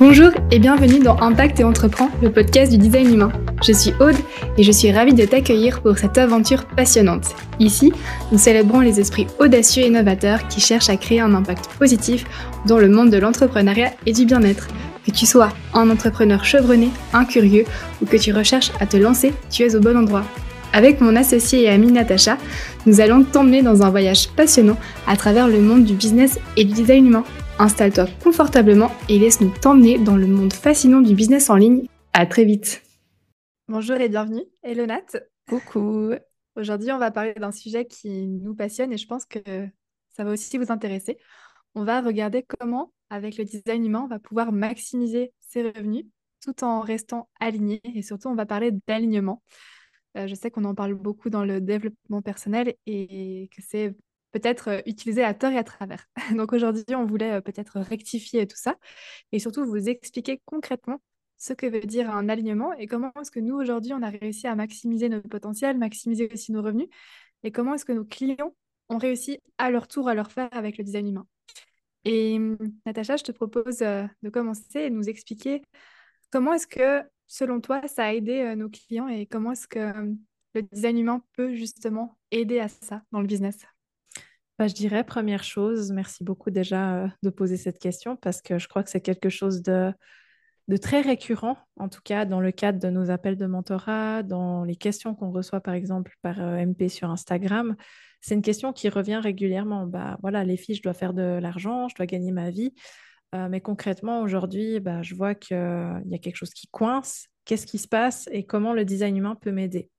Bonjour et bienvenue dans Impact et Entreprend, le podcast du design humain. Je suis Aude et je suis ravie de t'accueillir pour cette aventure passionnante. Ici, nous célébrons les esprits audacieux et innovateurs qui cherchent à créer un impact positif dans le monde de l'entrepreneuriat et du bien-être. Que tu sois un entrepreneur chevronné, un curieux ou que tu recherches à te lancer, tu es au bon endroit. Avec mon associé et amie Natacha, nous allons t'emmener dans un voyage passionnant à travers le monde du business et du design humain. Installe-toi confortablement et laisse-nous t'emmener dans le monde fascinant du business en ligne. À très vite. Bonjour et bienvenue. Hello Nat. Coucou. Aujourd'hui, on va parler d'un sujet qui nous passionne et je pense que ça va aussi vous intéresser. On va regarder comment, avec le design humain, on va pouvoir maximiser ses revenus tout en restant aligné et surtout, on va parler d'alignement. Euh, je sais qu'on en parle beaucoup dans le développement personnel et que c'est peut-être euh, utilisé à tort et à travers. Donc aujourd'hui, on voulait euh, peut-être rectifier tout ça et surtout vous expliquer concrètement ce que veut dire un alignement et comment est-ce que nous, aujourd'hui, on a réussi à maximiser nos potentiels, maximiser aussi nos revenus et comment est-ce que nos clients ont réussi à leur tour à leur faire avec le design humain. Et hum, Natacha, je te propose de commencer et nous expliquer comment est-ce que selon toi, ça a aidé euh, nos clients et comment est-ce que euh, le design humain peut justement aider à ça dans le business bah, Je dirais, première chose, merci beaucoup déjà euh, de poser cette question parce que je crois que c'est quelque chose de, très récurrent, en tout cas dans le cadre de nos appels de mentorat, dans les questions qu'on reçoit par exemple par MP sur Instagram. C'est une question qui revient régulièrement. Bah, voilà, les filles, je dois faire de l'argent, je dois gagner ma vie. Euh, mais concrètement, aujourd'hui, bah, je vois qu'il y a quelque chose qui coince. Qu'est-ce qui se passe et comment le design humain peut m'aider?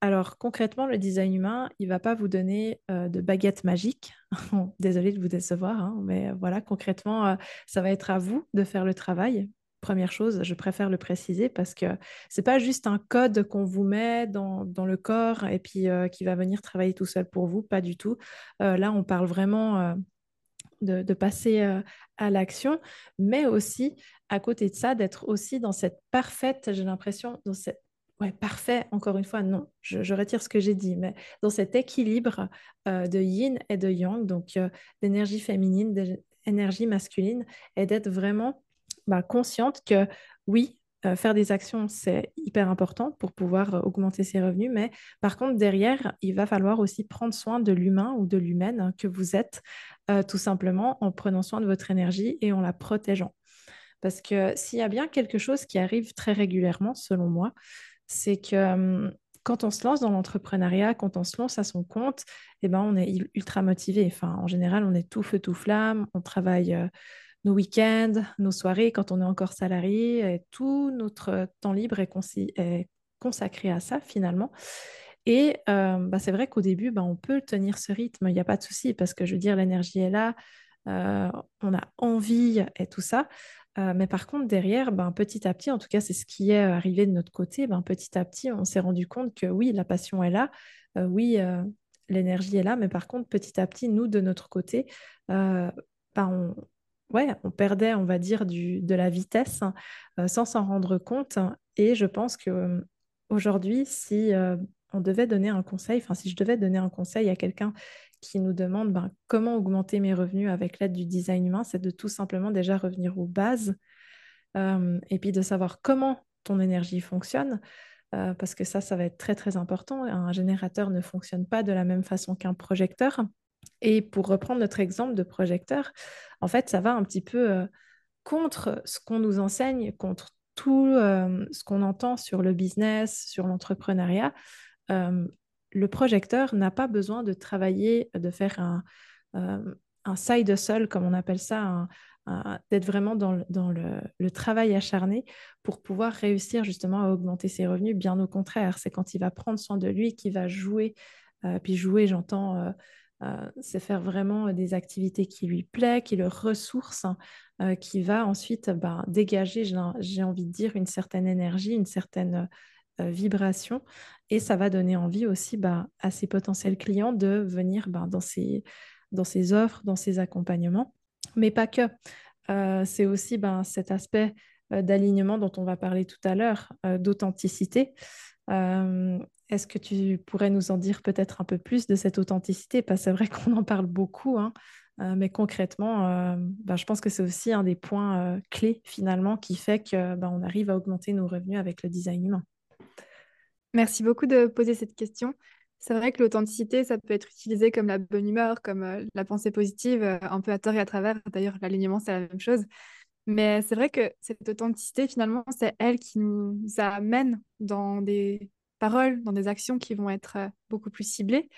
Alors concrètement, le design humain, il ne va pas vous donner euh, de baguette magique. Désolée de vous décevoir, hein, mais voilà, concrètement, euh, ça va être à vous de faire le travail. Première chose, je préfère le préciser parce que ce n'est pas juste un code qu'on vous met dans, dans, le corps et puis qui va venir travailler tout seul pour vous, pas du tout. là, on parle vraiment de, passer euh, à l'action, mais aussi à côté de ça, d'être aussi dans cette parfaite, j'ai l'impression, dans cette Ouais, parfait, encore une fois, non, je, retire ce que j'ai dit, mais dans cet équilibre euh, de yin et de yang, donc euh, d'énergie féminine, d'énergie masculine, et d'être vraiment bah, consciente que oui, faire des actions, c'est hyper important pour pouvoir augmenter ses revenus, mais par contre, derrière, il va falloir aussi prendre soin de l'humain ou de l'humaine que vous êtes, tout simplement en prenant soin de votre énergie et en la protégeant. Parce que s'il y a bien quelque chose qui arrive très régulièrement, selon moi, c'est que quand on se lance dans l'entrepreneuriat, quand on se lance à son compte, eh ben, on est ultra motivé. Enfin, en général, on est tout feu, tout flamme, on travaille nos week-ends, nos soirées quand on est encore salarié, tout notre temps libre est, consacré à ça finalement. Et bah, c'est vrai qu'au début, bah, on peut tenir ce rythme, il n'y a pas de souci, parce que je veux dire, l'énergie est là, on a envie et tout ça. Euh, mais par contre, derrière, ben, petit à petit, en tout cas, c'est ce qui est arrivé de notre côté, ben, petit à petit, on s'est rendu compte que oui, la passion est là, oui, l'énergie est là, mais par contre, petit à petit, nous, de notre côté, ben, on, ouais, on perdait, on va dire, du, de la vitesse euh, sans s'en rendre compte. Et je pense que euh, aujourd'hui, si euh, on devait donner un conseil, enfin, si je devais donner un conseil à quelqu'un qui nous demande ben, comment augmenter mes revenus avec l'aide du design humain, c'est de tout simplement déjà revenir aux bases et puis de savoir comment ton énergie fonctionne. parce que ça, ça va être très très important. Un générateur ne fonctionne pas de la même façon qu'un projecteur. Et pour reprendre notre exemple de projecteur, en fait, ça va un petit peu euh, contre ce qu'on nous enseigne, contre tout euh, ce qu'on entend sur le business, sur l'entrepreneuriat. Euh, le projecteur n'a pas besoin de travailler, de faire un, un side hustle, comme on appelle ça, d'être vraiment dans, le, travail acharné pour pouvoir réussir justement à augmenter ses revenus. Bien au contraire, c'est quand il va prendre soin de lui qu'il va jouer. puis jouer, j'entends euh, c'est faire vraiment des activités qui lui plaisent, qui le ressourcent, hein, euh, qui va ensuite bah, dégager, j'ai envie de dire, une certaine énergie, une certaine euh, vibration. Et ça va donner envie aussi bah, à ses potentiels clients de venir bah, dans, ses, dans ses offres, dans ses accompagnements. Mais pas que. c'est aussi cet aspect d'alignement dont on va parler tout à l'heure, d'authenticité. Est-ce que tu pourrais nous en dire peut-être un peu plus de cette authenticité? Parce que c'est vrai qu'on en parle beaucoup, hein, mais concrètement, bah, je pense que c'est aussi un des points clés finalement qui fait que bah, on arrive à augmenter nos revenus avec le design humain. Merci beaucoup de poser cette question. C'est vrai que l'authenticité, ça peut être utilisé comme la bonne humeur, comme la pensée positive, un peu à tort et à travers. D'ailleurs, l'alignement, c'est la même chose. Mais c'est vrai que cette authenticité, finalement, c'est elle qui nous amène dans des paroles, dans des actions qui vont être euh, beaucoup plus ciblées.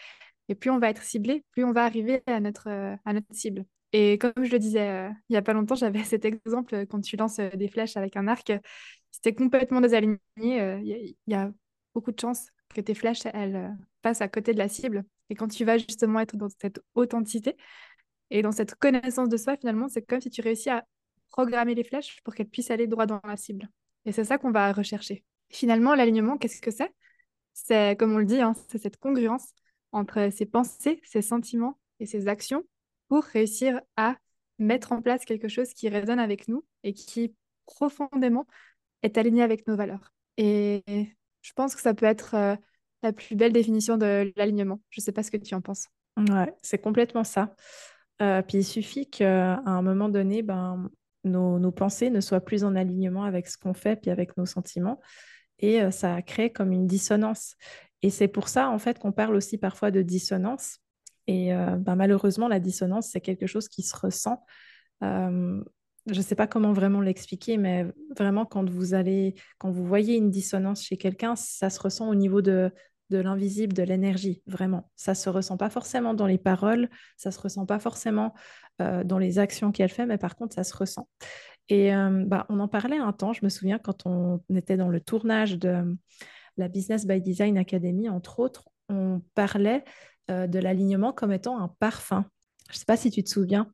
Et plus on va être ciblé, plus on va arriver à notre, euh, à notre cible. Et comme je le disais euh, il n'y a pas longtemps, j'avais cet exemple quand tu lances des flèches avec un arc, c'était complètement désaligné. Il y, a beaucoup de chances que tes flèches, passent à côté de la cible. Et quand tu vas justement être dans cette authenticité et dans cette connaissance de soi, finalement, c'est comme si tu réussis à programmer les flèches pour qu'elles puissent aller droit dans la cible. Et c'est ça qu'on va rechercher. Finalement, l'alignement, qu'est-ce que c'est? C'est, comme on le dit, hein, c'est cette congruence entre ses pensées, ses sentiments et ses actions pour réussir à mettre en place quelque chose qui résonne avec nous et qui profondément est aligné avec nos valeurs. Et je pense que ça peut être euh, la plus belle définition de l'alignement. Je ne sais pas ce que tu en penses. Ouais, c'est complètement ça. Euh, puis il suffit qu'à un moment donné, ben, nos, pensées ne soient plus en alignement avec ce qu'on fait, puis avec nos sentiments. Et euh, ça crée comme une dissonance. Et c'est pour ça, en fait, qu'on parle aussi parfois de dissonance. Et euh, ben, malheureusement, la dissonance, c'est quelque chose qui se ressent. Euh, je ne sais pas comment vraiment l'expliquer, mais vraiment, quand vous allez, quand vous voyez une dissonance chez quelqu'un, ça se ressent au niveau de, de l'invisible, de l'énergie, vraiment. Ça se ressent pas forcément dans les paroles, ça se ressent pas forcément euh, dans les actions qu'elle fait, mais par contre, ça se ressent. Et bah, on en parlait un temps, je me souviens quand on était dans le tournage de la Business by Design Academy, entre autres, on parlait euh, de l'alignement comme étant un parfum. Je ne sais pas si tu te souviens.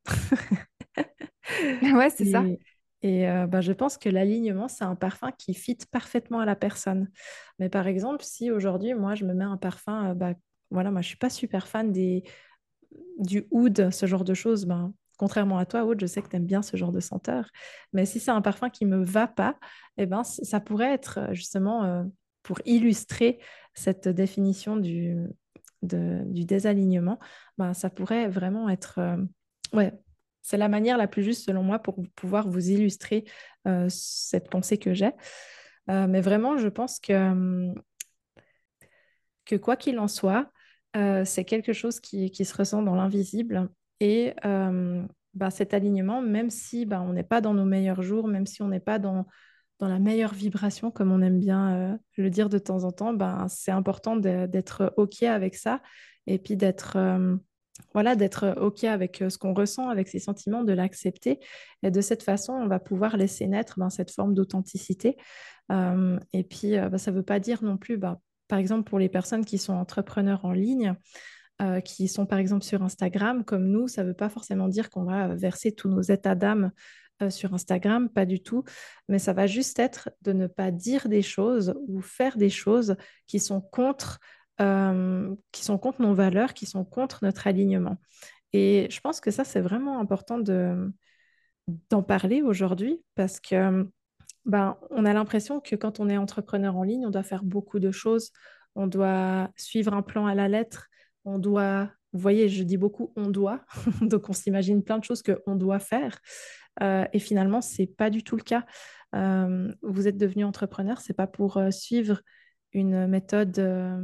ouais, c'est ça. Et euh, bah, je pense que l'alignement, c'est un parfum qui fit parfaitement à la personne. Mais par exemple, si aujourd'hui, moi, je me mets un parfum, euh, bah, voilà, moi, je ne suis pas super fan des, du oud, ce genre de choses. Ben, contrairement à toi, Aude, je sais que tu aimes bien ce genre de senteur. Mais si c'est un parfum qui ne me va pas, eh ben, ça pourrait être euh, justement pour illustrer cette définition du, du désalignement, ben, ça pourrait vraiment être ouais, c'est la manière la plus juste, selon moi, pour pouvoir vous illustrer euh, cette pensée que j'ai. Euh, mais vraiment, je pense que, hum, que quoi qu'il en soit, euh, c'est quelque chose qui, se ressent dans l'invisible. Et bah, cet alignement, même si bah, on n'est pas dans nos meilleurs jours, même si on n'est pas dans, dans la meilleure vibration, comme on aime bien le dire de temps en temps, bah, c'est important d'être OK avec ça et puis d'être voilà, euh, OK avec euh, ce qu'on ressent, avec ses sentiments, de l'accepter. Et de cette façon, on va pouvoir laisser naître ben, cette forme d'authenticité. Euh, et puis, ben, ça ne veut pas dire non plus, ben, par exemple, pour les personnes qui sont entrepreneurs en ligne, qui sont par exemple sur Instagram, comme nous, ça ne veut pas forcément dire qu'on va verser tous nos états d'âme sur Instagram, pas du tout, mais ça va juste être de ne pas dire des choses ou faire des choses qui sont contre euh, qui sont contre nos valeurs, qui sont contre notre alignement. Et je pense que ça, c'est vraiment important de, d'en parler aujourd'hui parce que ben, on a l'impression que quand on est entrepreneur en ligne, on doit faire beaucoup de choses. On doit suivre un plan à la lettre. On doit, vous voyez, je dis beaucoup on doit. Donc on s'imagine plein de choses qu'on doit faire. Euh, et finalement, ce n'est pas du tout le cas. Euh, vous êtes devenu entrepreneur, ce n'est pas pour suivre une méthode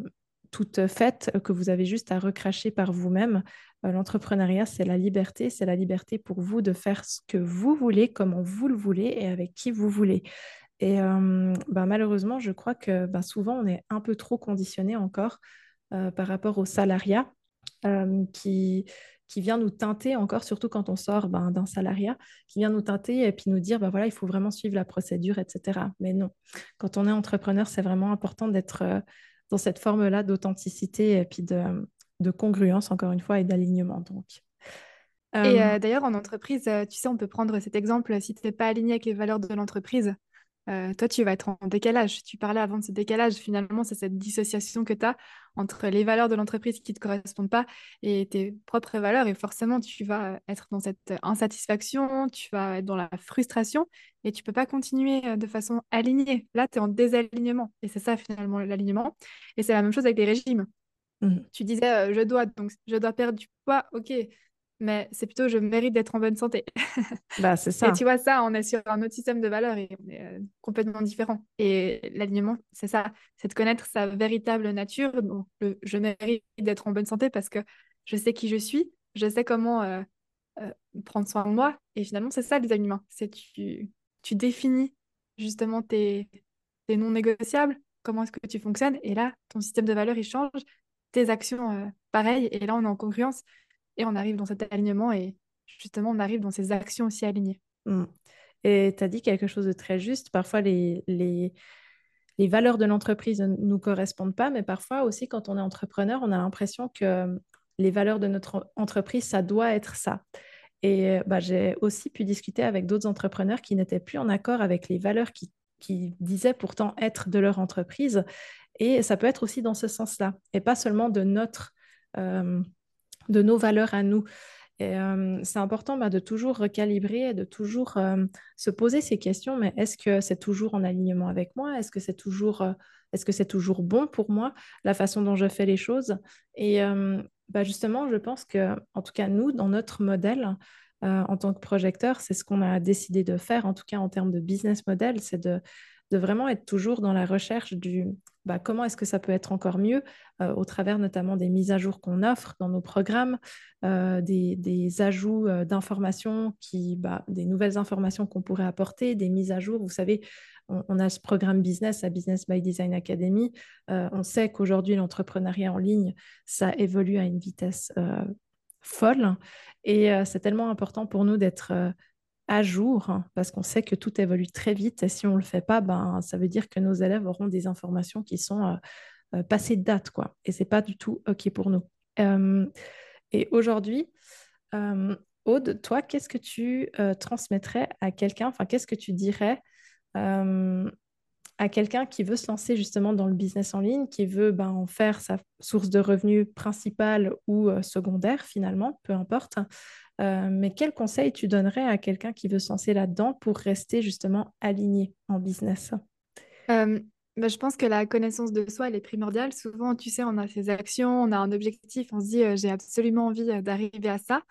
toute faite que vous avez juste à recracher par vous-même. Euh, l'entrepreneuriat, c'est la liberté, c'est la liberté pour vous de faire ce que vous voulez, comment vous le voulez et avec qui vous voulez. Et euh, ben, malheureusement, je crois que ben, souvent, on est un peu trop conditionné encore euh, par rapport au salariat qui, qui vient nous teinter encore, surtout quand on sort ben, d'un salariat, qui vient nous teinter et puis nous dire, ben, voilà, il faut vraiment suivre la procédure, etc. Mais non, quand on est entrepreneur, c'est vraiment important d'être dans cette forme-là d'authenticité et puis de, de, congruence, encore une fois, et d'alignement. Donc. Et euh, euh, d'ailleurs, en entreprise, euh, tu sais, on peut prendre cet exemple, si tu n'es pas aligné avec les valeurs de l'entreprise, euh, toi, tu vas être en décalage. Tu parlais avant de ce décalage. Finalement, c'est cette dissociation que tu as entre les valeurs de l'entreprise qui ne te correspondent pas et tes propres valeurs. Et forcément, tu vas être dans cette insatisfaction, tu vas être dans la frustration et tu ne peux pas continuer euh, de façon alignée. Là, tu es en désalignement. Et c'est ça, finalement, l'alignement. Et c'est la même chose avec les régimes. Mmh. Tu disais, euh, je dois, donc je dois perdre du poids. Ok, mais c'est plutôt je mérite d'être en bonne santé. Bah, c'est ça. Et tu vois, ça, on est sur un autre système de valeurs et on est euh, complètement différent. Et l'alignement, c'est ça, c'est de connaître sa véritable nature. Donc, je mérite d'être en bonne santé parce que je sais qui je suis, je sais comment euh, euh, prendre soin de moi. Et finalement, c'est ça les alignements. C'est tu, tu définis justement tes, tes non négociables, comment est-ce que tu fonctionnes. Et là, ton système de valeurs, il change. Tes actions, pareil. Et là, on est en congruence et on arrive dans cet alignement et justement, on arrive dans ces actions aussi alignées. Mm. Et tu as dit quelque chose de très juste. Parfois, les, les, les valeurs de l'entreprise ne nous correspondent pas, mais parfois aussi, quand on est entrepreneur, on a l'impression que les valeurs de notre entreprise, ça doit être ça. Et bah, j'ai aussi pu discuter avec d'autres entrepreneurs qui n'étaient plus en accord avec les valeurs qui, qui disaient pourtant être de leur entreprise. Et ça peut être aussi dans ce sens-là, et pas seulement de notre... Euh, de nos valeurs à nous. Et euh, c'est important bah, de toujours recalibrer, de toujours euh, se poser ces questions. Mais est-ce que c'est toujours en alignement avec moi? Est-ce que c'est toujours, euh, est-ce que c'est toujours bon pour moi la façon dont je fais les choses? Et bah, justement, je pense que, en tout cas, nous, dans notre modèle, en tant que projecteur, c'est ce qu'on a décidé de faire, en tout cas en termes de business model, c'est de, de vraiment être toujours dans la recherche du bah, comment est-ce que ça peut être encore mieux euh, au travers notamment des mises à jour qu'on offre dans nos programmes, euh, des, ajouts euh, d'informations, qui, bah, des nouvelles informations qu'on pourrait apporter, des mises à jour. Vous savez, on, a ce programme business à Business by Design Academy. on sait qu'aujourd'hui, l'entrepreneuriat en ligne, ça évolue à une vitesse folle. Et c'est tellement important pour nous d'être à jour, parce qu'on sait que tout évolue très vite. Et si on ne le fait pas, ben, ça veut dire que nos élèves auront des informations qui sont euh, euh, passées de date. Quoi. Et ce n'est pas du tout OK pour nous. Euh, et aujourd'hui, Aude, toi, qu'est-ce que tu transmettrais à quelqu'un, enfin, qu'est-ce que tu dirais à quelqu'un qui veut se lancer justement dans le business en ligne, qui veut ben, en faire sa source de revenus principale ou secondaire finalement, peu importe, euh, mais quel conseil tu donnerais à quelqu'un qui veut se lancer là-dedans pour rester justement aligné en business? Euh, bah, Je pense que la connaissance de soi, elle est primordiale. Souvent, tu sais, on a ses actions, on a un objectif, on se dit, euh, j'ai absolument envie d'arriver à ça.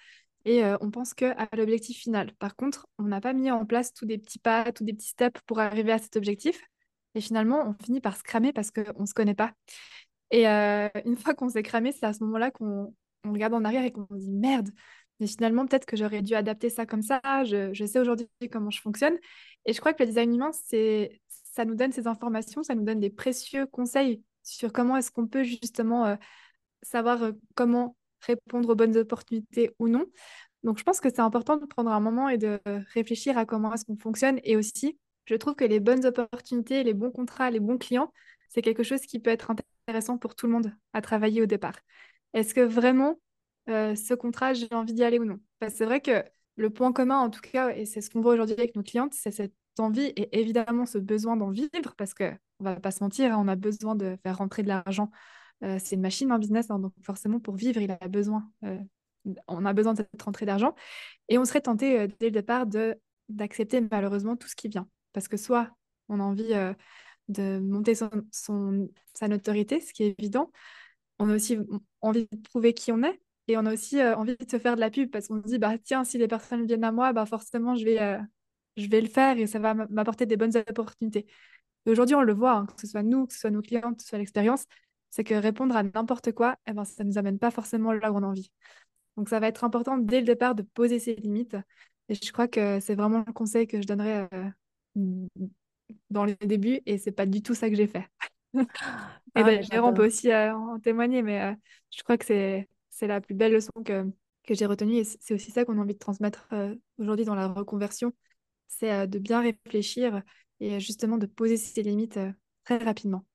Et on pense qu'à l'objectif final. Par contre, on n'a pas mis en place tous des petits pas, tous des petits steps pour arriver à cet objectif. Et finalement, on finit par se cramer parce qu'on ne se connaît pas. Et une fois qu'on s'est cramé, c'est à ce moment-là qu'on regarde en arrière et qu'on dit merde, mais finalement, peut-être que j'aurais dû adapter ça comme ça. Je, sais aujourd'hui comment je fonctionne. Et je crois que le design humain, ça nous donne ces informations, ça nous donne des précieux conseils sur comment est-ce qu'on peut justement euh, savoir euh, comment répondre aux bonnes opportunités ou non. Donc, je pense que c'est important de prendre un moment et de réfléchir à comment est-ce qu'on fonctionne. Et aussi, je trouve que les bonnes opportunités, les bons contrats, les bons clients, c'est quelque chose qui peut être intéressant pour tout le monde à travailler au départ. Est-ce que vraiment euh, ce contrat, j'ai envie d'y aller ou non? Parce que c'est vrai que le point commun, en tout cas, et c'est ce qu'on voit aujourd'hui avec nos clientes, c'est cette envie et évidemment ce besoin d'en vivre, parce qu'on ne va pas se mentir, hein, on a besoin de faire rentrer de l'argent. Euh, c'est une machine en business, hein, donc forcément, pour vivre, il a besoin, euh, on a besoin de cette rentrée d'argent. Et on serait tenté dès le départ d'accepter malheureusement tout ce qui vient. Parce que soit on a envie de monter son, sa notoriété, ce qui est évident, on a aussi envie de prouver qui on est, et on a aussi euh, envie de se faire de la pub parce qu'on se dit, bah, tiens, si les personnes viennent à moi, bah, forcément, je vais, euh, je vais le faire et ça va m'apporter des bonnes opportunités. Aujourd'hui, on le voit, hein, que ce soit nous, que ce soit nos clients, que ce soit l'expérience, c'est que répondre à n'importe quoi, eh ben, ça ne nous amène pas forcément là où on a envie. Donc, ça va être important dès le départ de poser ses limites. Et je crois que c'est vraiment le conseil que je donnerais euh, dans les débuts et c'est pas du tout ça que j'ai fait. et d'ailleurs, on peut aussi en témoigner, mais je crois que c'est c'est la plus belle leçon que, que j'ai retenue et c'est aussi ça qu'on a envie de transmettre euh, aujourd'hui dans la reconversion, c'est euh, de bien réfléchir et justement de poser ses limites euh, très rapidement.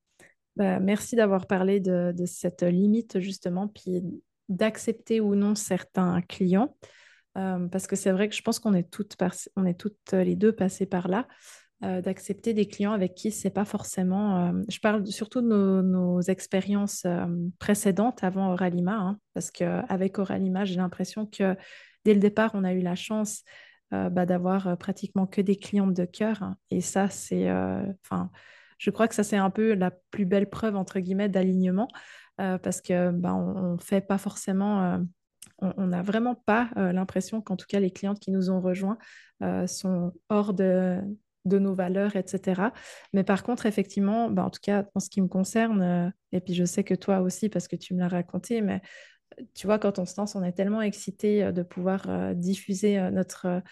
Bah, merci d'avoir parlé de, de, cette limite justement, puis d'accepter ou non certains clients, parce que c'est vrai que je pense qu'on est toutes, toutes les deux passées par là. Euh, d'accepter des clients avec qui c'est pas forcément. Euh, je parle surtout de nos, expériences euh, précédentes avant Oralima, hein, parce qu'avec Oralima, j'ai l'impression que dès le départ, on a eu la chance bah, d'avoir pratiquement que des clientes de cœur. Hein, et ça, c'est. Enfin, je crois que ça, c'est un peu la plus belle preuve, entre guillemets, d'alignement, parce que bah, on, fait pas forcément on n'a vraiment pas l'impression qu'en tout cas les clientes qui nous ont rejoints sont hors de, de nos valeurs, etc. Mais par contre, effectivement, bah, en tout cas, en ce qui me concerne, euh, et puis je sais que toi aussi, parce que tu me l'as raconté, mais euh, tu vois, quand on se lance, on est tellement excité euh, de pouvoir diffuser notre,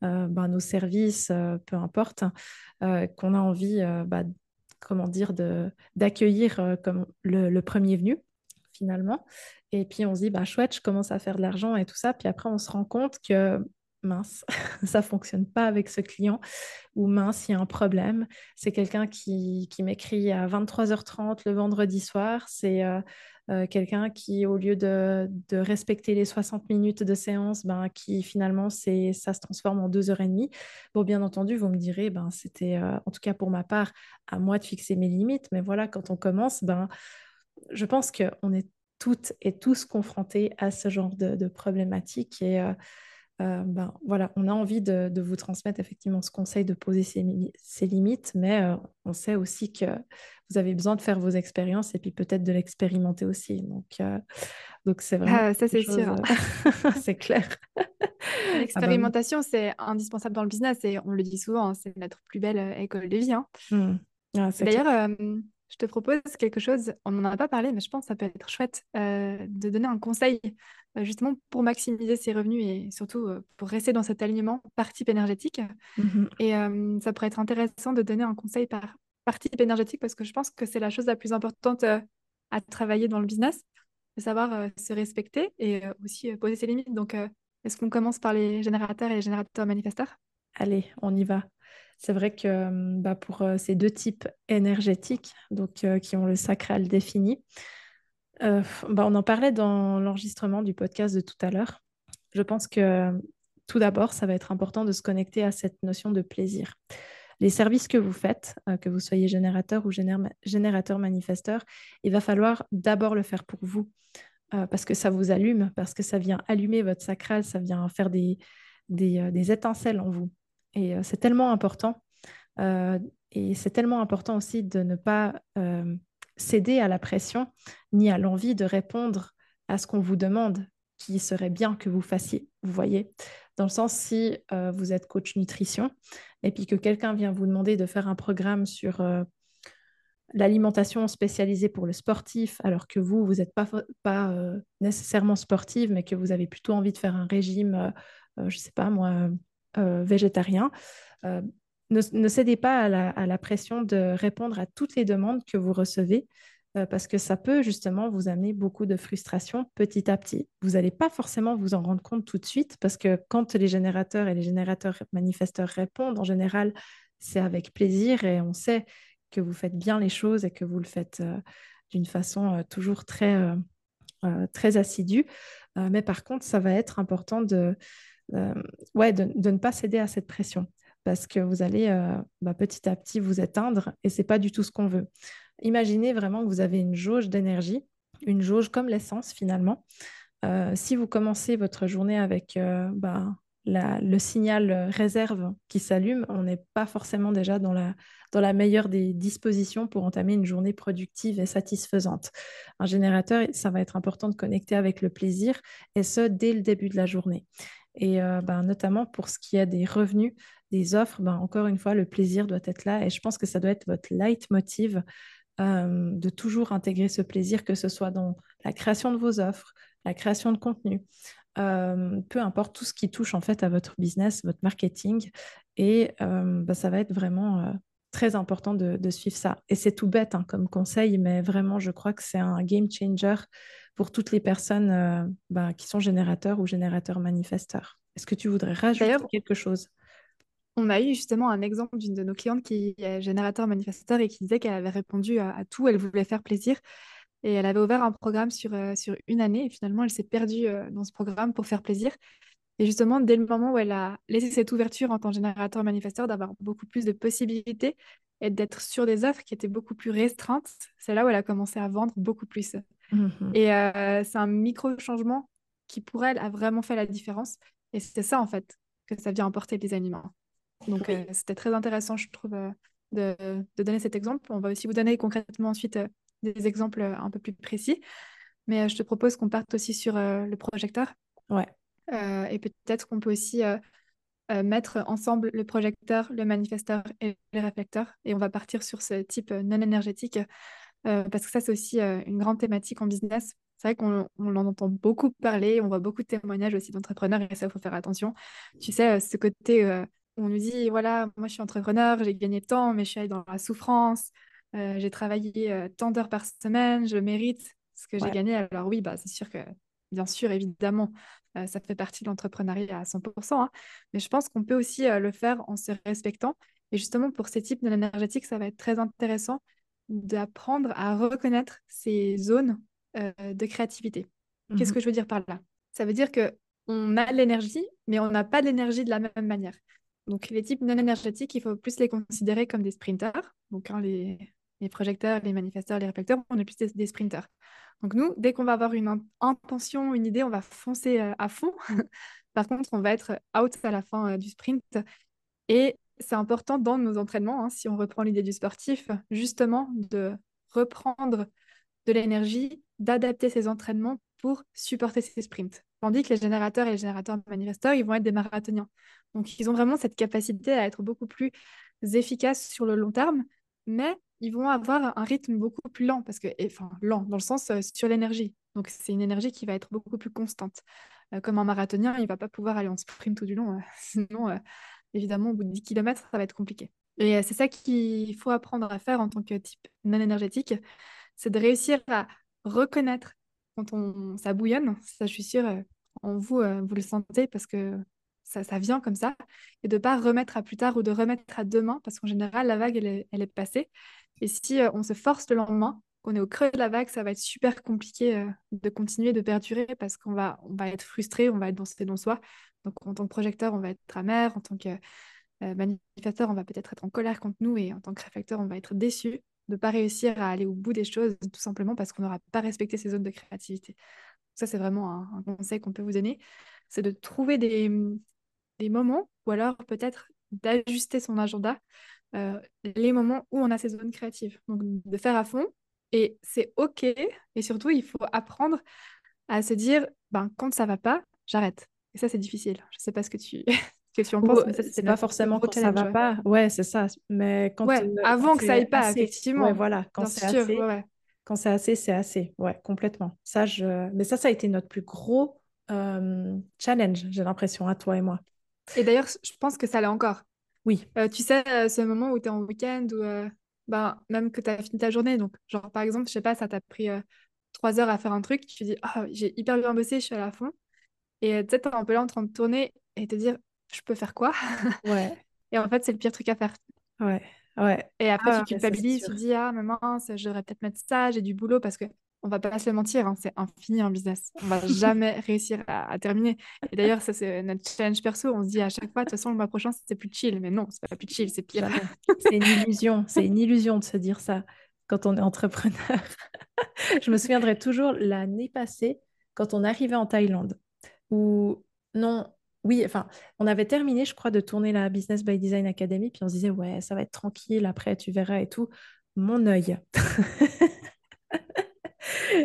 bah, nos services, peu importe, qu'on a envie, bah, comment dire, d'accueillir comme le, premier venu, finalement. Et puis on se dit, bah, chouette, je commence à faire de l'argent et tout ça. Puis après, on se rend compte que mince, ça fonctionne pas avec ce client, ou mince, il y a un problème. C'est quelqu'un qui, m'écrit à 23h30 le vendredi soir. C'est euh, euh, quelqu'un qui, au lieu de, respecter les 60 minutes de séance, ben, qui finalement, c'est, ça se transforme en 2h30. Bon, bien entendu, vous me direz, ben, c'était, euh, en tout cas pour ma part, à moi de fixer mes limites. Mais voilà, quand on commence, ben, je pense qu'on est toutes et tous confrontés à ce genre de, de problématiques. Et euh, ben, voilà, on a envie de, vous transmettre effectivement ce conseil de poser ses, limites, mais euh, on sait aussi que vous avez besoin de faire vos expériences et puis peut-être de l'expérimenter aussi. Donc, euh, donc c'est vraiment. Ah, ça, c'est sûr. c'est clair. L'expérimentation, c'est indispensable dans le business et on le dit souvent, hein, c'est notre plus belle école de vie. Hein. Mmh. Ah, D'ailleurs, je te propose quelque chose, on n'en a pas parlé, mais je pense que ça peut être chouette de donner un conseil euh, justement pour maximiser ses revenus et surtout euh, pour rester dans cet alignement par type énergétique. Mmh et euh, ça pourrait être intéressant de donner un conseil par, par type énergétique parce que je pense que c'est la chose la plus importante à travailler dans le business, de savoir se respecter et aussi poser ses limites. Donc, est-ce qu'on commence par les générateurs et les générateurs manifesteurs? Allez, on y va. C'est vrai que bah, pour ces deux types énergétiques, donc qui ont le sacral défini, euh, bah, on en parlait dans l'enregistrement du podcast de tout à l'heure. Je pense que tout d'abord, ça va être important de se connecter à cette notion de plaisir. Les services que vous faites, euh, que vous soyez générateur ou générateur manifesteur, il va falloir d'abord le faire pour vous, euh, parce que ça vous allume, parce que ça vient allumer votre sacral, ça vient faire des, étincelles en vous. Et c'est tellement important. et c'est tellement important aussi de ne pas céder à la pression ni à l'envie de répondre à ce qu'on vous demande, qui serait bien que vous fassiez. Vous voyez, dans le sens si euh, vous êtes coach nutrition et puis que quelqu'un vient vous demander de faire un programme sur euh, l'alimentation spécialisée pour le sportif, alors que vous, vous n'êtes pas, pas euh, nécessairement sportive, mais que vous avez plutôt envie de faire un régime, je ne sais pas moi, végétarien, ne, cédez pas à la, pression de répondre à toutes les demandes que vous recevez euh, parce que ça peut justement vous amener beaucoup de frustration petit à petit. Vous n'allez pas forcément vous en rendre compte tout de suite parce que quand les générateurs et les générateurs manifesteurs répondent, en général, c'est avec plaisir et on sait que vous faites bien les choses et que vous le faites euh, d'une façon euh, toujours très, très assidue. mais par contre, ça va être important de, ouais, de ne pas céder à cette pression parce que vous allez euh, bah, petit à petit vous éteindre et c'est pas du tout ce qu'on veut. Imaginez vraiment que vous avez une jauge d'énergie, une jauge comme l'essence finalement. Euh, si vous commencez votre journée avec euh, bah, le signal réserve qui s'allume, on n'est pas forcément déjà dans la, dans la meilleure des dispositions pour entamer une journée productive et satisfaisante. Un générateur, ça va être important de connecter avec le plaisir et ce, dès le début de la journée. Et bah, notamment pour ce qui est des revenus, des offres, ben, encore une fois, le plaisir doit être là. Et je pense que ça doit être votre leitmotiv euh, de toujours intégrer ce plaisir, que ce soit dans la création de vos offres, la création de contenu, euh, peu importe tout ce qui touche en fait à votre business, votre marketing. Et euh, ben, ça va être vraiment très important de, suivre ça. Et c'est tout bête hein, comme conseil, mais vraiment, je crois que c'est un game changer pour toutes les personnes ben, qui sont générateurs ou générateurs manifesteurs. Est-ce que tu voudrais rajouter quelque chose? on a eu justement un exemple d'une de nos clientes qui est générateur manifesteur et qui disait qu'elle avait répondu à, tout, elle voulait faire plaisir. Et elle avait ouvert un programme sur, euh, sur une année et finalement elle s'est perdue euh, dans ce programme pour faire plaisir. Et justement, dès le moment où elle a laissé cette ouverture en tant que générateur manifesteur, d'avoir beaucoup plus de possibilités et d'être sur des offres qui étaient beaucoup plus restreintes, c'est là où elle a commencé à vendre beaucoup plus. Mmh et euh, c'est un micro-changement qui pour elle a vraiment fait la différence. Et c'est ça en fait que ça vient apporter les aliments. Donc, euh, c'était très intéressant, je trouve, euh, de, donner cet exemple. On va aussi vous donner concrètement ensuite des exemples un peu plus précis. Mais je te propose qu'on parte aussi sur le projecteur. Ouais. Et peut-être qu'on peut aussi mettre ensemble le projecteur, le manifesteur et le réflecteur. Et on va partir sur ce type non énergétique parce que ça, c'est aussi une grande thématique en business. C'est vrai qu'on en entend beaucoup parler, on voit beaucoup de témoignages aussi d'entrepreneurs et ça, il faut faire attention. Tu sais, ce côté où on nous dit, voilà, moi je suis entrepreneur, j'ai gagné tant, mais je suis allée dans la souffrance, j'ai travaillé tant d'heures par semaine, je mérite ce que j'ai gagné. Alors oui, bah, c'est sûr que, bien sûr, évidemment, ça fait partie de l'entrepreneuriat à 100%, hein, mais je pense qu'on peut aussi le faire en se respectant. Et justement, pour ces types de l'énergétique, ça va être très intéressant d'apprendre à reconnaître ces zones euh, de créativité. Qu'est-ce mmh que je veux dire par là? Ça veut dire que on a l'énergie, mais on n'a pas de l'énergie de la même manière. Donc les types non énergétiques, il faut plus les considérer comme des sprinters. Donc hein, les, projecteurs, les manifesteurs, les réflecteurs, on est plus des, sprinters. Donc nous, dès qu'on va avoir une intention, une idée, on va foncer euh, à fond. Par contre, on va être out à la fin euh, du sprint. Et c'est important dans nos entraînements, hein, si on reprend l'idée du sportif, justement de reprendre de l'énergie, d'adapter ses entraînements pour supporter ses sprints. Tandis que les générateurs et les générateurs manifesteurs, ils vont être des marathoniens. Donc, ils ont vraiment cette capacité à être beaucoup plus efficaces sur le long terme, mais ils vont avoir un rythme beaucoup plus lent, parce que, enfin, lent dans le sens euh, sur l'énergie. Donc, c'est une énergie qui va être beaucoup plus constante. Euh, comme un marathonien, il ne va pas pouvoir aller en sprint tout du long, euh, sinon, évidemment, au bout de 10 km, ça va être compliqué. Et c'est ça qu'il faut apprendre à faire en tant que type non énergétique, c'est de réussir à reconnaître quand on, ça bouillonne. Ça, je suis sûre, euh, en vous, euh, vous le sentez parce que ça, vient comme ça. Et de ne pas remettre à plus tard ou de remettre à demain parce qu'en général, la vague, elle est, passée. Et si euh, on se force le lendemain, qu'on est au creux de la vague, ça va être super compliqué de continuer, de perdurer parce qu'on va, on va être frustré, on va être dans, dans soi. Donc, en tant que projecteur, on va être amer. En tant que manifesteur, on va peut-être être en colère contre nous. Et en tant que réflecteur, on va être déçu de ne pas réussir à aller au bout des choses, tout simplement parce qu'on n'aura pas respecté ces zones de créativité. Ça, c'est vraiment un, conseil qu'on peut vous donner, c'est de trouver des, des, moments, ou alors peut-être d'ajuster son agenda, euh, les moments où on a ces zones créatives. Donc, de faire à fond, et c'est OK, et surtout, il faut apprendre à se dire, ben, quand ça va pas, j'arrête. Et ça, c'est difficile. Je ne sais pas ce que tu, que tu en penses. c'est pas forcément quand ça va pas. Ouais, c'est ça. Mais quand ouais, avant que ça aille pas, effectivement. Ouais, voilà. Quand c'est assez, quand c'est assez, c'est assez. Ouais, complètement. Ça, je... Mais ça, ça a été notre plus gros euh, challenge, j'ai l'impression, à toi et moi. Et d'ailleurs, je pense que ça l'est encore. Oui. Euh, tu sais, euh, ce moment où tu es en week-end, ou ben, même que tu as fini ta journée. Donc, genre, par exemple, je sais pas, ça t'a pris trois heures à faire un truc. Tu te dis, ah, j'ai hyper bien bossé, je suis à la fin. Et tu sais, tu es un peu là en train de tourner et te dire, je peux faire quoi? Ouais. Et en fait, c'est le pire truc à faire. Ouais, ouais. Et après, tu ah, culpabilises, tu dis, ah, mais mince, je devrais peut-être mettre ça, j'ai du boulot, parce que on va pas se mentir, hein, c'est infini en business. On va jamais réussir à, terminer. Et d'ailleurs, ça, c'est notre challenge perso. On se dit à chaque fois, de toute façon, le mois prochain, c'est plus chill. Mais non, c'est pas plus chill, c'est pire. c'est une illusion. C'est une illusion de se dire ça quand on est entrepreneur. je me souviendrai toujours l'année passée, quand on arrivait en Thaïlande, où non, oui, enfin, on avait terminé, je crois, de tourner la Business by Design Academy, puis on se disait, ouais, ça va être tranquille, après, tu verras et tout. Mon œil.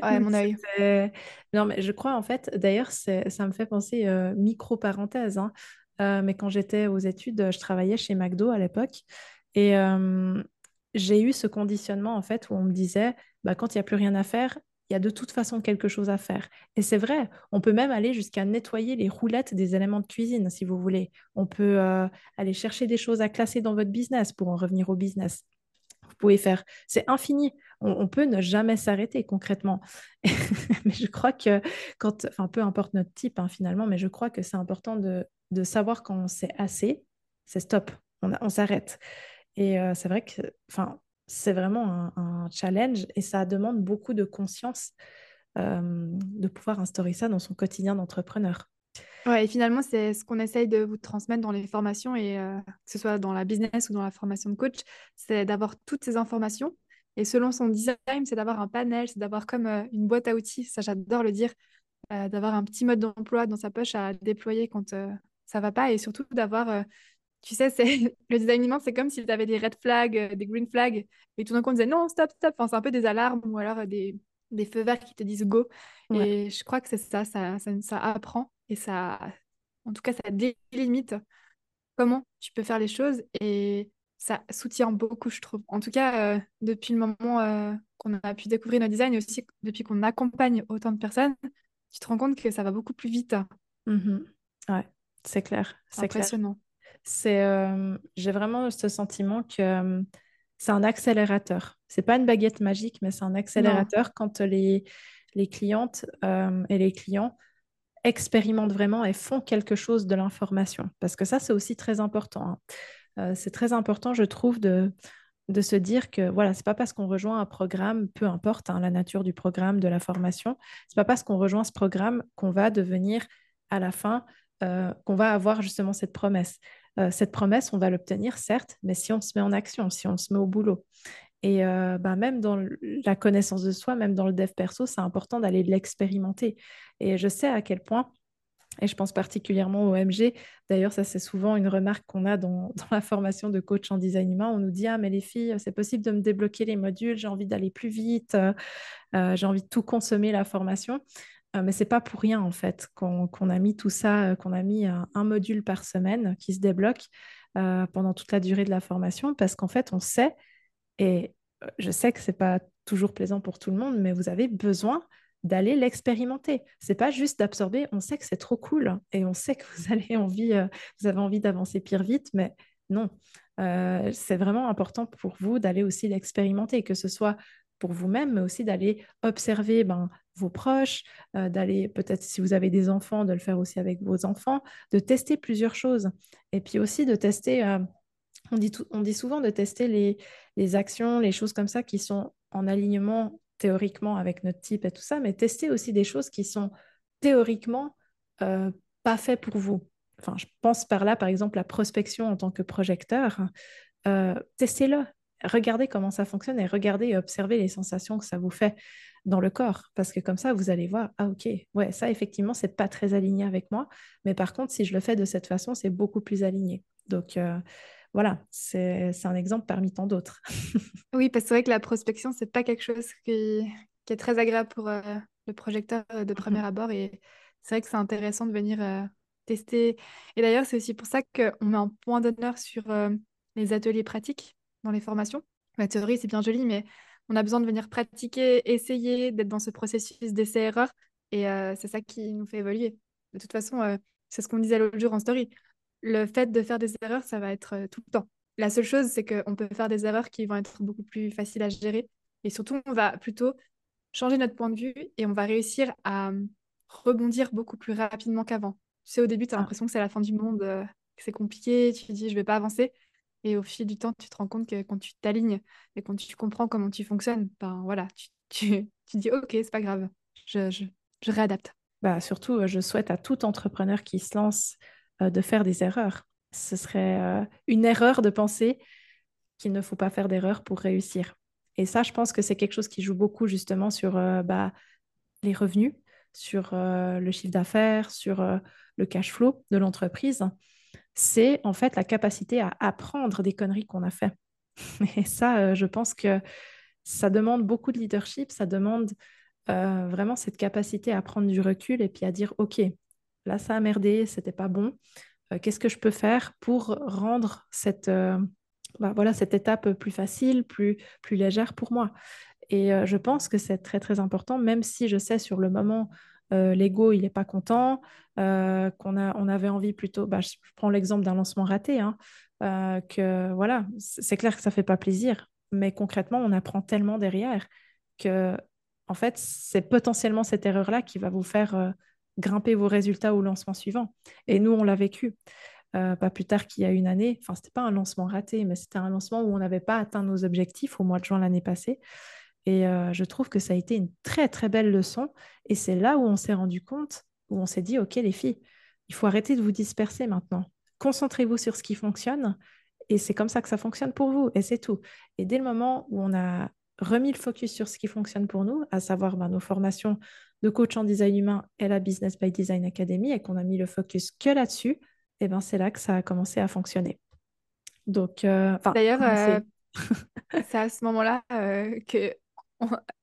ouais, mon œil. Non, mais je crois, en fait, d'ailleurs, ça me fait penser, euh, micro-parenthèse, hein, euh, mais quand j'étais aux études, je travaillais chez McDo à l'époque, et euh, j'ai eu ce conditionnement, en fait, où on me disait, bah, quand il n'y a plus rien à faire, il y a de toute façon quelque chose à faire. Et c'est vrai, on peut même aller jusqu'à nettoyer les roulettes des éléments de cuisine, si vous voulez. On peut euh, aller chercher des choses à classer dans votre business pour en revenir au business. Vous pouvez faire, c'est infini. On, peut ne jamais s'arrêter concrètement. mais je crois que quand, enfin, peu importe notre type hein, finalement, mais je crois que c'est important de, savoir quand c'est assez, c'est stop, on, s'arrête. Et euh, c'est vrai que, enfin, c'est vraiment un, challenge et ça demande beaucoup de conscience euh, de pouvoir instaurer ça dans son quotidien d'entrepreneur. Ouais, et finalement, c'est ce qu'on essaye de vous transmettre dans les formations, et euh, que ce soit dans la business ou dans la formation de coach, c'est d'avoir toutes ces informations. Et selon son design, c'est d'avoir un panel, c'est d'avoir comme euh, une boîte à outils, ça j'adore le dire, d'avoir un petit mode d'emploi dans sa poche à déployer quand ça va pas, et surtout d'avoir tu sais, c'est le design humain, c'est comme si tu avais des red flags, euh, des green flags, et tout d'un coup on disait non, stop, stop. Enfin, c'est un peu des alarmes ou alors euh, des, des feux verts qui te disent go. Et je crois que c'est ça, ça, ça, ça apprend et ça, en tout cas, ça délimite comment tu peux faire les choses et ça soutient beaucoup, je trouve. En tout cas, euh, depuis le moment euh, qu'on a pu découvrir notre design et aussi depuis qu'on accompagne autant de personnes, tu te rends compte que ça va beaucoup plus vite. Mmh ouais, c'est clair. C'est impressionnant. C'est, euh, j'ai vraiment ce sentiment que c'est un accélérateur. C'est pas une baguette magique, mais c'est un accélérateur quand les, les clientes et les clients expérimentent vraiment et font quelque chose de l'information. Parce que ça, c'est aussi très important. Hein. Euh, c'est très important, je trouve, de, de se dire que voilà, c'est pas parce qu'on rejoint un programme, peu importe hein, la nature du programme, de la formation, c'est pas parce qu'on rejoint ce programme qu'on va devenir à la fin, euh, qu'on va avoir justement cette promesse. Euh, cette promesse, on va l'obtenir, certes, mais si on se met en action, si on se met au boulot. Et bah, même dans la connaissance de soi, même dans le dev perso, c'est important d'aller l'expérimenter. Et je sais à quel point, et je pense particulièrement au MG, d'ailleurs ça c'est souvent une remarque qu'on a dans, la formation de coach en design humain, on nous dit, ah mais les filles, c'est possible de me débloquer les modules, j'ai envie d'aller plus vite, euh, j'ai envie de tout consommer la formation. Euh, mais c'est pas pour rien en fait qu'on a mis tout ça, qu'on a mis un, un, module par semaine qui se débloque pendant toute la durée de la formation, parce qu'en fait on sait et je sais que ce n'est pas toujours plaisant pour tout le monde, mais vous avez besoin d'aller l'expérimenter. C'est pas juste d'absorber, on sait que c'est trop cool et on sait que vous, avez envie, vous avez envie d'avancer pire vite, mais non. c'est vraiment important pour vous d'aller aussi l'expérimenter, que ce soit pour vous-même, mais aussi d'aller observer ben, vos proches, d'aller peut-être si vous avez des enfants, de le faire aussi avec vos enfants, de tester plusieurs choses. Et puis aussi de tester on dit souvent de tester les, actions, les choses comme ça qui sont en alignement théoriquement avec notre type et tout ça, mais tester aussi des choses qui sont théoriquement euh, pas faites pour vous. Enfin, je pense par là, par exemple, la prospection en tant que projecteur. Euh, testez-le, regardez comment ça fonctionne et regardez et observez les sensations que ça vous fait dans le corps. Parce que comme ça, vous allez voir, ah ok, ouais, ça effectivement, c'est pas très aligné avec moi. Mais par contre, si je le fais de cette façon, c'est beaucoup plus aligné. Donc, euh, voilà, c'est un exemple parmi tant d'autres. oui, parce que c'est vrai que la prospection, c'est pas quelque chose qui, est très agréable pour euh, le projecteur euh, de premier abord. Et c'est vrai que c'est intéressant de venir euh, tester. Et d'ailleurs, c'est aussi pour ça qu'on met un point d'honneur sur les ateliers pratiques dans les formations. La théorie, c'est bien joli, mais on a besoin de venir pratiquer, essayer, d'être dans ce processus d'essai-erreur. Et c'est ça qui nous fait évoluer. De toute façon, c'est ce qu'on disait l'autre jour en story le fait de faire des erreurs, ça va être euh, tout le temps. La seule chose, c'est qu'on peut faire des erreurs qui vont être beaucoup plus faciles à gérer. Et surtout, on va plutôt changer notre point de vue et on va réussir à hum, rebondir beaucoup plus rapidement qu'avant. Tu sais, au début, tu as ah. l'impression que c'est la fin du monde, euh, que c'est compliqué, tu te dis, je vais pas avancer. Et au fil du temps, tu te rends compte que quand tu t'alignes et quand tu comprends comment tu fonctionnes, ben voilà, tu, tu, tu dis, ok, c'est pas grave, je, je, je réadapte. Bah, surtout, euh, je souhaite à tout entrepreneur qui se lance de faire des erreurs. Ce serait euh, une erreur de penser qu'il ne faut pas faire d'erreurs pour réussir. Et ça, je pense que c'est quelque chose qui joue beaucoup justement sur euh, bah, les revenus, sur le chiffre d'affaires, sur le cash flow de l'entreprise. C'est en fait la capacité à apprendre des conneries qu'on a fait. Et ça, je pense que ça demande beaucoup de leadership, ça demande vraiment cette capacité à prendre du recul et puis à dire, OK, là ça a merdé, c'était pas bon. Euh, qu'est-ce que je peux faire pour rendre cette, euh, bah, voilà, cette étape plus facile, plus, plus légère pour moi? Et euh, je pense que c'est très très important, même si je sais sur le moment, l'ego il n'est pas content, qu'on on avait envie plutôt, bah, je prends l'exemple d'un lancement raté, hein, que voilà, c'est clair que ça fait pas plaisir, mais concrètement on apprend tellement derrière que en fait c'est potentiellement cette erreur là qui va vous faire grimper vos résultats au lancement suivant. Et nous, on l'a vécu. Euh, pas plus tard qu'il y a une année, enfin, ce n'était pas un lancement raté, mais c'était un lancement où on n'avait pas atteint nos objectifs au mois de juin l'année passée. Et euh, je trouve que ça a été une très, très belle leçon. Et c'est là où on s'est rendu compte, où on s'est dit, OK, les filles, il faut arrêter de vous disperser maintenant. Concentrez-vous sur ce qui fonctionne. Et c'est comme ça que ça fonctionne pour vous. Et c'est tout. Et dès le moment où on a remis le focus sur ce qui fonctionne pour nous, à savoir ben, nos formations de coach en design humain et la Business by Design Academy et qu'on a mis le focus que là-dessus, et eh ben c'est là que ça a commencé à fonctionner. Donc, euh, d'ailleurs, euh, c'est à ce moment-là euh, que,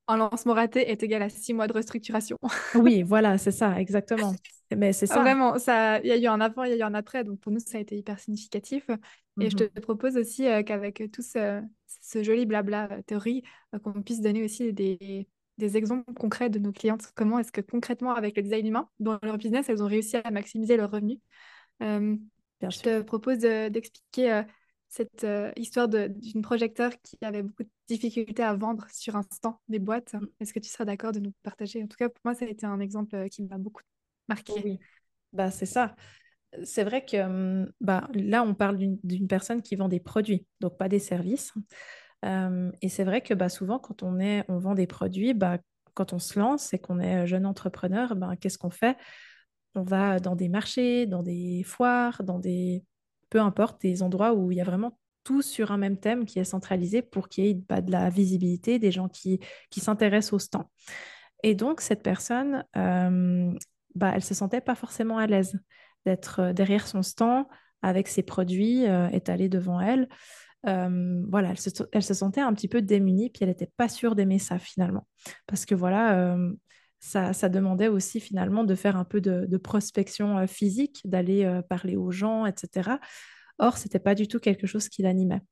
un lancement raté est égal à six mois de restructuration. oui, voilà, c'est ça, exactement. Mais c'est ça. Vraiment, ça, il y a eu un avant, il y a eu un après. Donc pour nous, ça a été hyper significatif. Et je te mhm. propose aussi qu'avec tout ce, joli blabla théorie, qu'on puisse donner aussi des, des exemples concrets de nos clientes. Comment est-ce que concrètement, avec le design humain, dans leur business, elles ont réussi à maximiser leurs revenus? je te propose d'expliquer cette euh, histoire d'une projecteur qui avait beaucoup de difficultés à vendre sur instant des boîtes. Mm. Est-ce que tu seras d'accord de nous partager? En tout cas, pour moi, ça a été un exemple euh, qui m'a beaucoup marqué. Oui, bah, c'est ça. C'est vrai que hum, bah, là, on parle d'une personne qui vend des produits, donc pas des services. Et c'est vrai que bah, souvent, quand on, vend des produits, bah, quand on se lance et qu'on est jeune entrepreneur, bah, qu'est-ce qu'on fait? On va dans des marchés, dans des foires, dans des peu importe, des endroits où il y a vraiment tout sur un même thème qui est centralisé pour qu'il y ait bah, de la visibilité, des gens qui, s'intéressent au stand. Et donc, cette personne, euh, bah, elle se sentait pas forcément à l'aise d'être euh, derrière son stand avec ses produits étalés devant elle. Voilà, elle se, elle se, sentait un petit peu démunie, puis elle n'était pas sûre d'aimer ça finalement. Parce que voilà, ça, ça, demandait aussi finalement de faire un peu de, prospection physique, d'aller parler aux gens, etc. Or, ce n'était pas du tout quelque chose qui l'animait.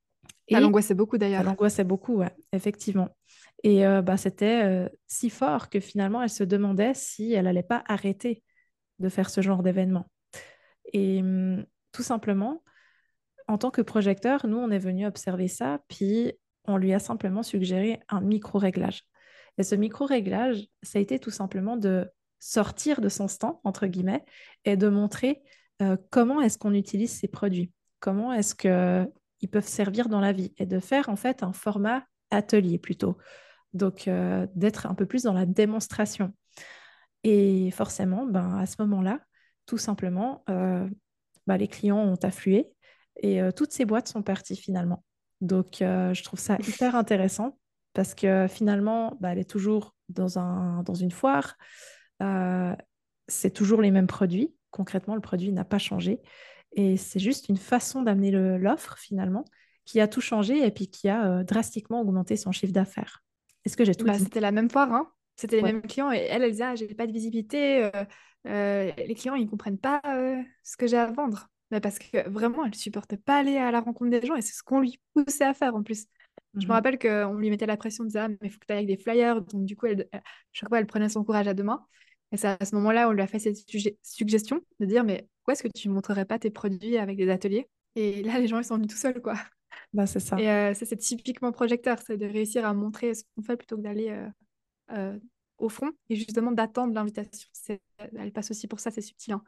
Ça l'angoissait beaucoup d'ailleurs. Ça l'angoissait beaucoup, ouais, effectivement. Et euh, bah, c'était si fort que finalement, elle se demandait si elle n'allait pas arrêter de faire ce genre d'événement. Et tout simplement, en tant que projecteur, nous, on est venu observer ça, puis on lui a simplement suggéré un micro-réglage. Et ce micro-réglage, ça a été tout simplement de sortir de son stand, entre guillemets, et de montrer euh, comment est-ce qu'on utilise ces produits, comment est-ce qu'ils peuvent servir dans la vie, et de faire en fait un format atelier plutôt. Donc, euh, d'être un peu plus dans la démonstration. Et forcément, ben, à ce moment-là, tout simplement, euh, ben, les clients ont afflué et toutes ces boîtes sont parties finalement. Donc, je trouve ça hyper intéressant parce que finalement, bah, elle est toujours dans, un, dans une foire. Euh, c'est toujours les mêmes produits. Concrètement, le produit n'a pas changé. Et c'est juste une façon d'amener l'offre finalement qui a tout changé et puis qui a euh, drastiquement augmenté son chiffre d'affaires. Est-ce que j'ai tout bah, C'était la même foire, hein c'était les mêmes clients et elle, elle disait ah, j'ai pas de visibilité, euh, les clients ils comprennent pas ce que j'ai à vendre. Mais parce que vraiment, elle supportait pas aller à la rencontre des gens et c'est ce qu'on lui poussait à faire en plus. Je me mmh rappelle qu'on lui mettait la pression de dire, mais il faut que tu ailles avec des flyers. Donc, du coup, elle, chaque fois, elle prenait son courage à deux mains. Et c'est à ce moment-là, on lui a fait cette suggestion de dire, mais pourquoi est-ce que tu ne montrerais pas tes produits avec des ateliers? Et là, les gens, ils sont venus tout seuls, quoi. Bah, c'est ça. Et euh, c'est typiquement projecteur, c'est de réussir à montrer ce qu'on fait plutôt que d'aller euh, euh, au front et justement d'attendre l'invitation. Elle passe aussi pour ça, c'est subtil. Hein.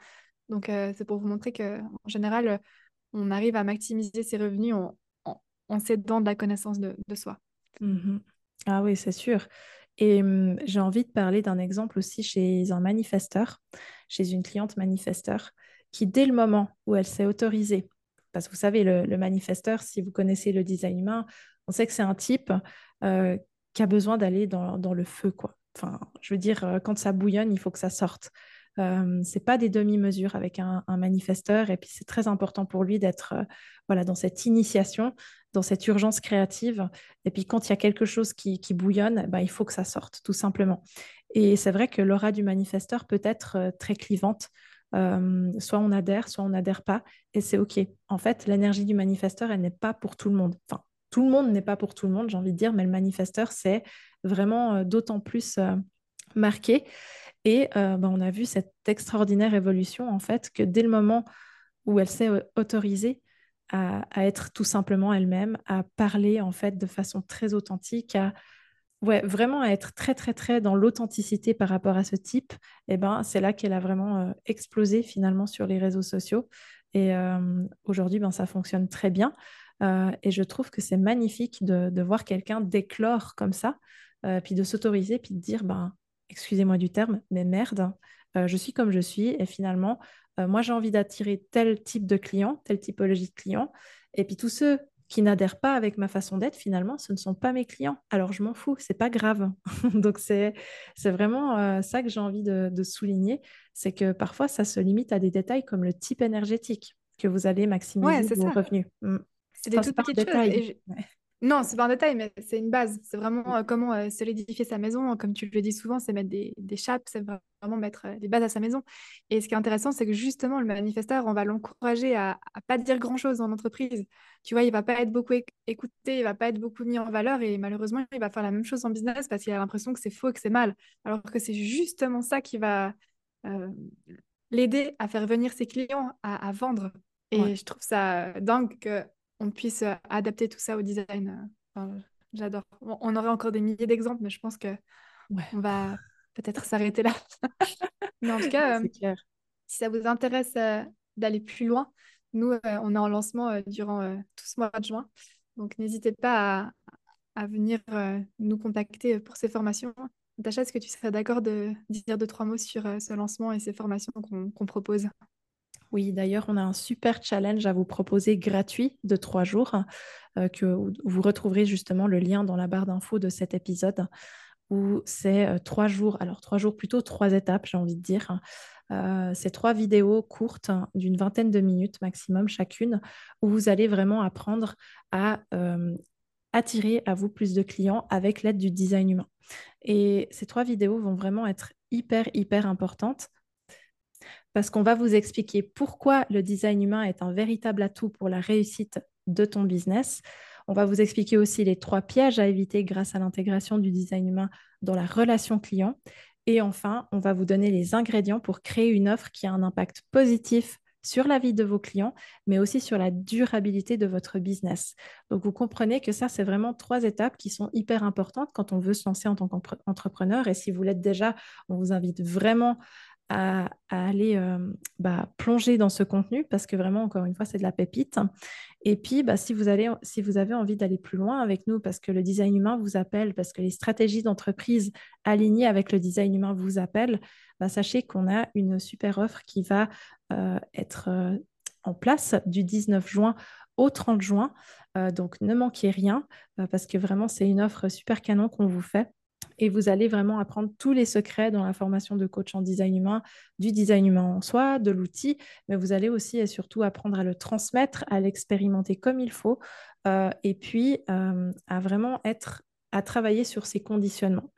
Donc, c'est pour vous montrer qu'en général, on arrive à maximiser ses revenus en, en s'aidant de la connaissance de, soi. Mmh ah oui, c'est sûr. Et mmh, j'ai envie de parler d'un exemple aussi chez un manifesteur, chez une cliente manifesteur, qui dès le moment où elle s'est autorisée, parce que vous savez, le, manifesteur, si vous connaissez le design humain, on sait que c'est un type euh, qui a besoin d'aller dans, le feu, quoi. Enfin, je veux dire, euh, quand ça bouillonne, il faut que ça sorte. C'est pas des demi-mesures avec un, manifesteur et puis c'est très important pour lui d'être voilà dans cette initiation, dans cette urgence créative et puis quand il y a quelque chose qui, bouillonne, bah, il faut que ça sorte tout simplement. Et c'est vrai que l'aura du manifesteur peut être très clivante. soit on adhère, soit on n'adhère pas, et c'est OK. En fait, l'énergie du manifesteur, elle n'est pas pour tout le monde. Enfin, tout le monde n'est pas pour tout le monde, j'ai envie de dire, mais le manifesteur, c'est vraiment d'autant plus marqué. Et euh, bah, on a vu cette extraordinaire évolution, en fait, que dès le moment où elle s'est euh, autorisée à, être tout simplement elle-même, à parler, en fait, de façon très authentique, à ouais, vraiment à être très, très, très dans l'authenticité par rapport à ce type, et eh ben, c'est là qu'elle a vraiment euh, explosé, finalement, sur les réseaux sociaux. Et aujourd'hui, ben, ça fonctionne très bien. et je trouve que c'est magnifique de, de voir quelqu'un déclore comme ça, puis de s'autoriser, puis de dire, ben, excusez-moi du terme, mais merde, euh, je suis comme je suis et finalement, euh, moi j'ai envie d'attirer tel type de client, telle typologie de client, et puis tous ceux qui n'adhèrent pas avec ma façon d'être, finalement, ce ne sont pas mes clients. Alors je m'en fous, c'est pas grave. Donc c'est vraiment euh, ça que j'ai envie de, souligner, c'est que parfois ça se limite à des détails comme le type énergétique que vous allez maximiser vos revenus. Mm. C'est des toutes petites choses. Non, c'est pas un détail, mais c'est une base. C'est vraiment euh, comment euh, solidifier sa maison. Comme tu le dis souvent, c'est mettre des, des chapes, c'est vraiment mettre euh, des bases à sa maison. Et ce qui est intéressant, c'est que justement, le manifesteur, on va l'encourager à, à pas dire grand-chose dans l'entreprise. Tu vois, il va pas être beaucoup écouté, il va pas être beaucoup mis en valeur et malheureusement, il va faire la même chose en business parce qu'il a l'impression que c'est faux, que c'est mal. Alors que c'est justement ça qui va l'aider à faire venir ses clients, à, à vendre. Et je trouve ça dingue que on puisse euh, adapter tout ça au design. Euh, j'adore. On, aurait encore des milliers d'exemples, mais je pense que on va peut-être s'arrêter là. mais en tout cas, euh, si ça vous intéresse d'aller plus loin, nous, on est en lancement durant tout ce mois de juin. Donc, n'hésitez pas à, venir nous contacter pour ces formations. Natacha, est-ce que tu serais d'accord de dire deux, trois mots sur ce lancement et ces formations qu'on propose? Oui, d'ailleurs, on a un super challenge à vous proposer gratuit de trois jours euh, que vous retrouverez justement le lien dans la barre d'infos de cet épisode où c'est euh, trois jours, alors trois jours plutôt trois étapes, j'ai envie de dire. Euh, c'est trois vidéos courtes d'une vingtaine de minutes maximum chacune où vous allez vraiment apprendre à attirer à vous plus de clients avec l'aide du design humain. Et ces trois vidéos vont vraiment être hyper, hyper importantes parce qu'on va vous expliquer pourquoi le design humain est un véritable atout pour la réussite de ton business. On va vous expliquer aussi les trois pièges à éviter grâce à l'intégration du design humain dans la relation client. Et enfin, on va vous donner les ingrédients pour créer une offre qui a un impact positif sur la vie de vos clients, mais aussi sur la durabilité de votre business. Donc, vous comprenez que ça, c'est vraiment trois étapes qui sont hyper importantes quand on veut se lancer en tant qu'entrepreneur. Et si vous l'êtes déjà, on vous invite vraiment à, aller euh, bah, plonger dans ce contenu parce que vraiment, encore une fois, c'est de la pépite. Et puis, bah, si, vous si vous avez envie d'aller plus loin avec nous parce que le design humain vous appelle, parce que les stratégies d'entreprise alignées avec le design humain vous appellent, bah, sachez qu'on a une super offre qui va euh, être euh, en place du 19 juin au 30 juin. donc, ne manquez rien parce que vraiment, c'est une offre super canon qu'on vous fait et vous allez vraiment apprendre tous les secrets dans la formation de coach en design humain, du design humain en soi, de l'outil, mais vous allez aussi et surtout apprendre à le transmettre, à l'expérimenter comme il faut, euh, et puis euh, à vraiment être, à travailler sur ses conditionnements.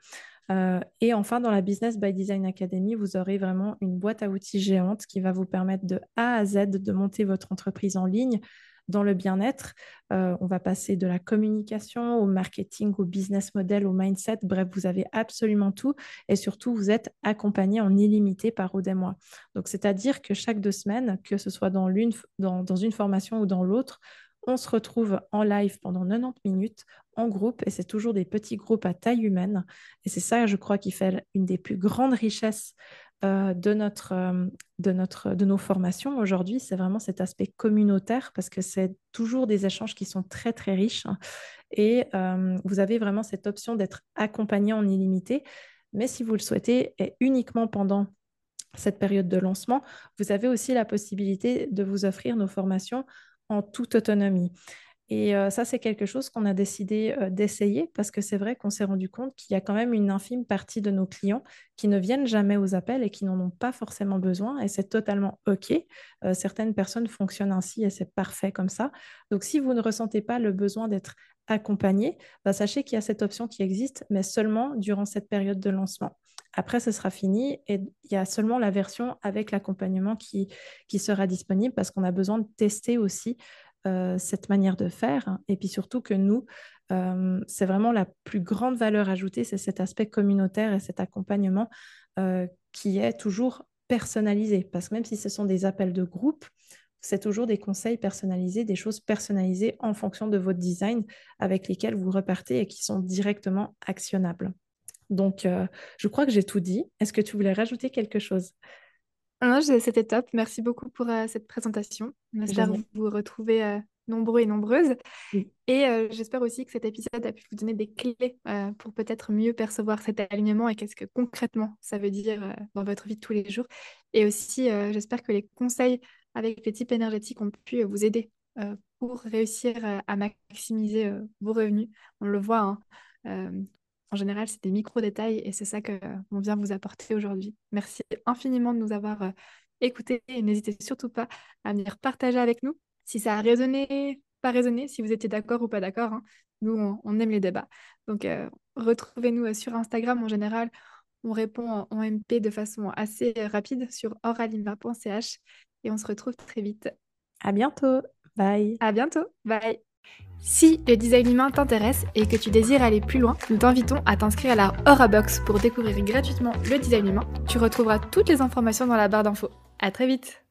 Euh, et enfin, dans la Business by Design Academy, vous aurez vraiment une boîte à outils géante qui va vous permettre de A à Z de monter votre entreprise en ligne dans le bien-être. Euh, on va passer de la communication au marketing, au business model, au mindset. Bref, vous avez absolument tout. Et surtout, vous êtes accompagné en illimité par Odem-moi. Donc, c'est-à-dire que chaque deux semaines, que ce soit dans, l'une, dans une formation ou dans l'autre, on se retrouve en live pendant 90 minutes en groupe et c'est toujours des petits groupes à taille humaine. Et c'est ça, je crois, qui fait une des plus grandes richesses euh, de, notre, euh, de, notre, de nos formations aujourd'hui, c'est vraiment cet aspect communautaire parce que c'est toujours des échanges qui sont très, très riches. Et euh, vous avez vraiment cette option d'être accompagné en illimité. Mais si vous le souhaitez, et uniquement pendant cette période de lancement, vous avez aussi la possibilité de vous offrir nos formations en toute autonomie. Et euh, ça, c'est quelque chose qu'on a décidé euh, d'essayer parce que c'est vrai qu'on s'est rendu compte qu'il y a quand même une infime partie de nos clients qui ne viennent jamais aux appels et qui n'en ont pas forcément besoin. Et c'est totalement OK. Euh, certaines personnes fonctionnent ainsi et c'est parfait comme ça. Donc, si vous ne ressentez pas le besoin d'être accompagné, bah, sachez qu'il y a cette option qui existe, mais seulement durant cette période de lancement. Après, ce sera fini et il y a seulement la version avec l'accompagnement qui, qui sera disponible parce qu'on a besoin de tester aussi euh, cette manière de faire. Et puis surtout que nous, euh, c'est vraiment la plus grande valeur ajoutée, c'est cet aspect communautaire et cet accompagnement euh, qui est toujours personnalisé. Parce que même si ce sont des appels de groupe, c'est toujours des conseils personnalisés, des choses personnalisées en fonction de votre design avec lesquels vous repartez et qui sont directement actionnables. Donc, je crois que j'ai tout dit. Est-ce que tu voulais rajouter quelque chose? Ah c'était top. Merci beaucoup pour euh, cette présentation. J'espère vous retrouver euh, nombreux et nombreuses. Et euh, j'espère aussi que cet épisode a pu vous donner des clés pour peut-être mieux percevoir cet alignement et qu'est-ce que concrètement ça veut dire dans votre vie de tous les jours. Et aussi, j'espère que les conseils avec les types énergétiques ont pu vous aider pour réussir à maximiser vos revenus. On le voit, hein, en général, c'est des micro-détails et c'est ça qu'on vient vous apporter aujourd'hui. Merci infiniment de nous avoir euh, écoutés et n'hésitez surtout pas à venir partager avec nous. Si ça a résonné pas résonné, si vous étiez d'accord ou pas d'accord. Hein. Nous, on, aime les débats. Donc, euh, retrouvez-nous sur Instagram en général. On répond en, MP de façon assez rapide sur oralima.ch et on se retrouve très vite. À bientôt. Bye. À bientôt. Bye. Si le design humain t'intéresse et que tu désires aller plus loin, nous t'invitons à t'inscrire à la Aura Box pour découvrir gratuitement le design humain. Tu retrouveras toutes les informations dans la barre d'infos. À très vite.